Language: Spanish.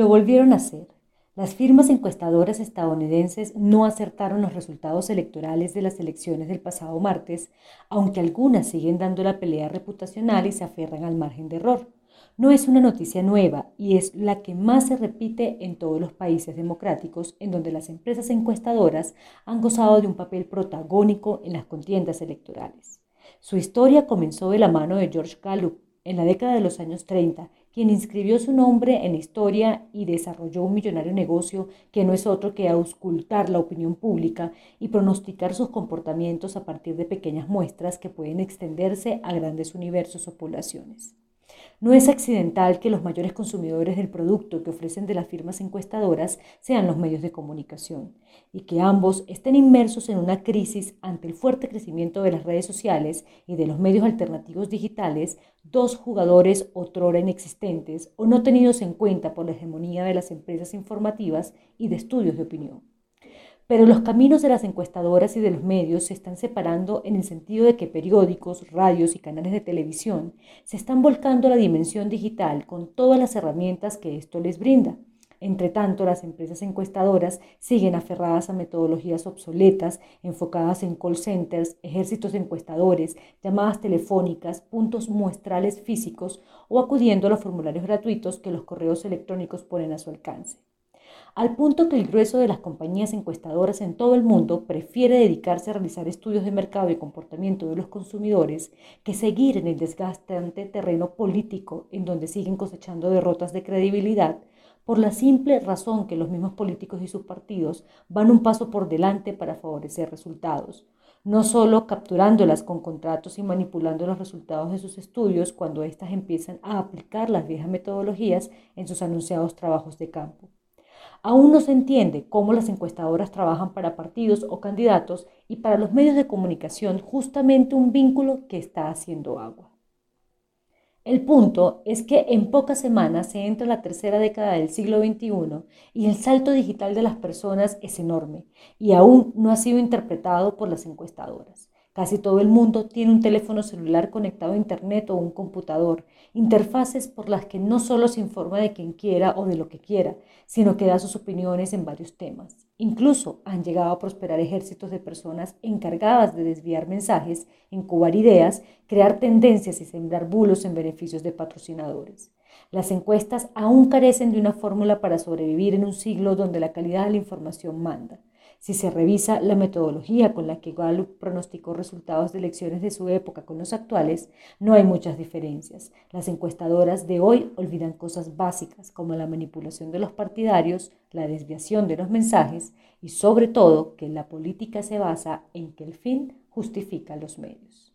Lo volvieron a hacer. Las firmas encuestadoras estadounidenses no acertaron los resultados electorales de las elecciones del pasado martes, aunque algunas siguen dando la pelea reputacional y se aferran al margen de error. No es una noticia nueva y es la que más se repite en todos los países democráticos en donde las empresas encuestadoras han gozado de un papel protagónico en las contiendas electorales. Su historia comenzó de la mano de George Gallup en la década de los años 30 quien inscribió su nombre en historia y desarrolló un millonario negocio que no es otro que auscultar la opinión pública y pronosticar sus comportamientos a partir de pequeñas muestras que pueden extenderse a grandes universos o poblaciones. No es accidental que los mayores consumidores del producto que ofrecen de las firmas encuestadoras sean los medios de comunicación y que ambos estén inmersos en una crisis ante el fuerte crecimiento de las redes sociales y de los medios alternativos digitales, dos jugadores otrora inexistentes o no tenidos en cuenta por la hegemonía de las empresas informativas y de estudios de opinión. Pero los caminos de las encuestadoras y de los medios se están separando en el sentido de que periódicos, radios y canales de televisión se están volcando a la dimensión digital con todas las herramientas que esto les brinda. Entre tanto, las empresas encuestadoras siguen aferradas a metodologías obsoletas, enfocadas en call centers, ejércitos encuestadores, llamadas telefónicas, puntos muestrales físicos o acudiendo a los formularios gratuitos que los correos electrónicos ponen a su alcance al punto que el grueso de las compañías encuestadoras en todo el mundo prefiere dedicarse a realizar estudios de mercado y comportamiento de los consumidores que seguir en el desgastante terreno político en donde siguen cosechando derrotas de credibilidad por la simple razón que los mismos políticos y sus partidos van un paso por delante para favorecer resultados, no solo capturándolas con contratos y manipulando los resultados de sus estudios cuando éstas empiezan a aplicar las viejas metodologías en sus anunciados trabajos de campo. Aún no se entiende cómo las encuestadoras trabajan para partidos o candidatos y para los medios de comunicación justamente un vínculo que está haciendo agua. El punto es que en pocas semanas se entra la tercera década del siglo XXI y el salto digital de las personas es enorme y aún no ha sido interpretado por las encuestadoras. Casi todo el mundo tiene un teléfono celular conectado a Internet o un computador, interfaces por las que no solo se informa de quien quiera o de lo que quiera, sino que da sus opiniones en varios temas. Incluso han llegado a prosperar ejércitos de personas encargadas de desviar mensajes, incubar ideas, crear tendencias y sembrar bulos en beneficios de patrocinadores. Las encuestas aún carecen de una fórmula para sobrevivir en un siglo donde la calidad de la información manda. Si se revisa la metodología con la que Gallup pronosticó resultados de elecciones de su época con los actuales, no hay muchas diferencias. Las encuestadoras de hoy olvidan cosas básicas como la manipulación de los partidarios, la desviación de los mensajes y sobre todo que la política se basa en que el fin justifica los medios.